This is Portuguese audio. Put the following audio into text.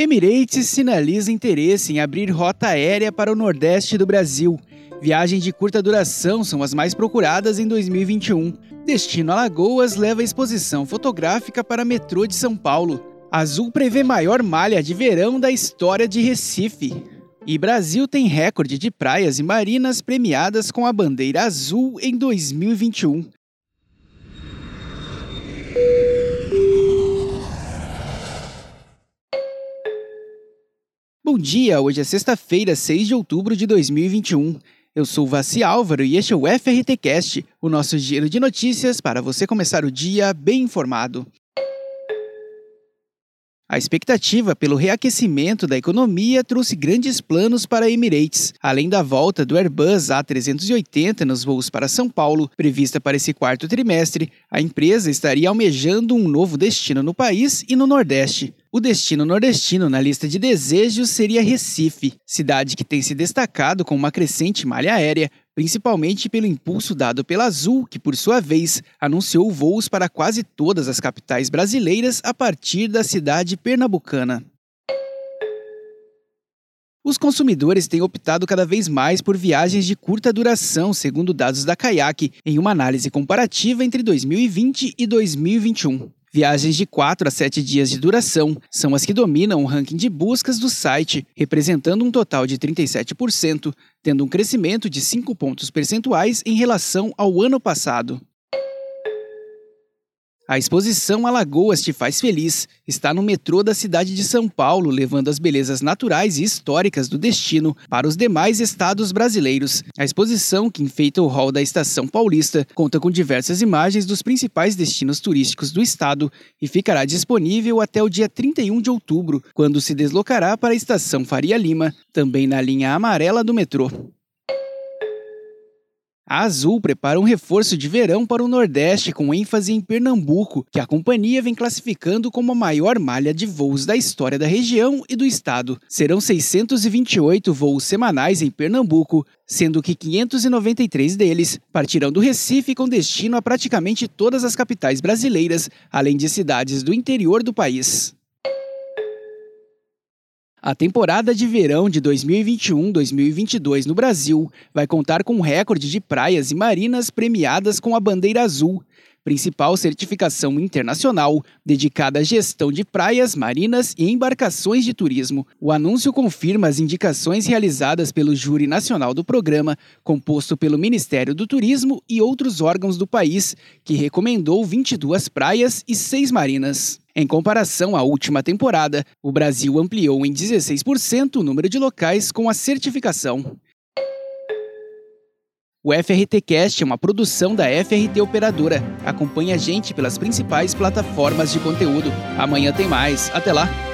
Emirates sinaliza interesse em abrir rota aérea para o Nordeste do Brasil. Viagens de curta duração são as mais procuradas em 2021. Destino Alagoas leva exposição fotográfica para metrô de São Paulo. Azul prevê maior malha de verão da história de Recife. E Brasil tem recorde de praias e marinas premiadas com a bandeira azul em 2021. Bom dia, hoje é sexta-feira, 6 de outubro de 2021. Eu sou Vassi Álvaro e este é o FRTcast, o nosso giro de notícias para você começar o dia bem informado. A expectativa pelo reaquecimento da economia trouxe grandes planos para a Emirates, além da volta do Airbus A380 nos voos para São Paulo, prevista para esse quarto trimestre. A empresa estaria almejando um novo destino no país e no Nordeste. O destino nordestino na lista de desejos seria Recife, cidade que tem se destacado com uma crescente malha aérea, principalmente pelo impulso dado pela Azul, que por sua vez anunciou voos para quase todas as capitais brasileiras a partir da cidade pernambucana. Os consumidores têm optado cada vez mais por viagens de curta duração, segundo dados da Kayak, em uma análise comparativa entre 2020 e 2021. Viagens de 4 a 7 dias de duração são as que dominam o ranking de buscas do site, representando um total de 37%, tendo um crescimento de 5 pontos percentuais em relação ao ano passado. A exposição Alagoas Te Faz Feliz está no metrô da cidade de São Paulo, levando as belezas naturais e históricas do destino para os demais estados brasileiros. A exposição, que enfeita o hall da Estação Paulista, conta com diversas imagens dos principais destinos turísticos do estado e ficará disponível até o dia 31 de outubro, quando se deslocará para a Estação Faria Lima, também na linha amarela do metrô. A Azul prepara um reforço de verão para o Nordeste com ênfase em Pernambuco, que a companhia vem classificando como a maior malha de voos da história da região e do estado. Serão 628 voos semanais em Pernambuco, sendo que 593 deles partirão do Recife com destino a praticamente todas as capitais brasileiras, além de cidades do interior do país. A temporada de verão de 2021-2022 no Brasil vai contar com um recorde de praias e marinas premiadas com a bandeira azul, principal certificação internacional dedicada à gestão de praias, marinas e embarcações de turismo. O anúncio confirma as indicações realizadas pelo Júri Nacional do programa, composto pelo Ministério do Turismo e outros órgãos do país, que recomendou 22 praias e 6 marinas. Em comparação à última temporada, o Brasil ampliou em 16% o número de locais com a certificação. O FRTcast é uma produção da FRT Operadora. Acompanhe a gente pelas principais plataformas de conteúdo. Amanhã tem mais. Até lá!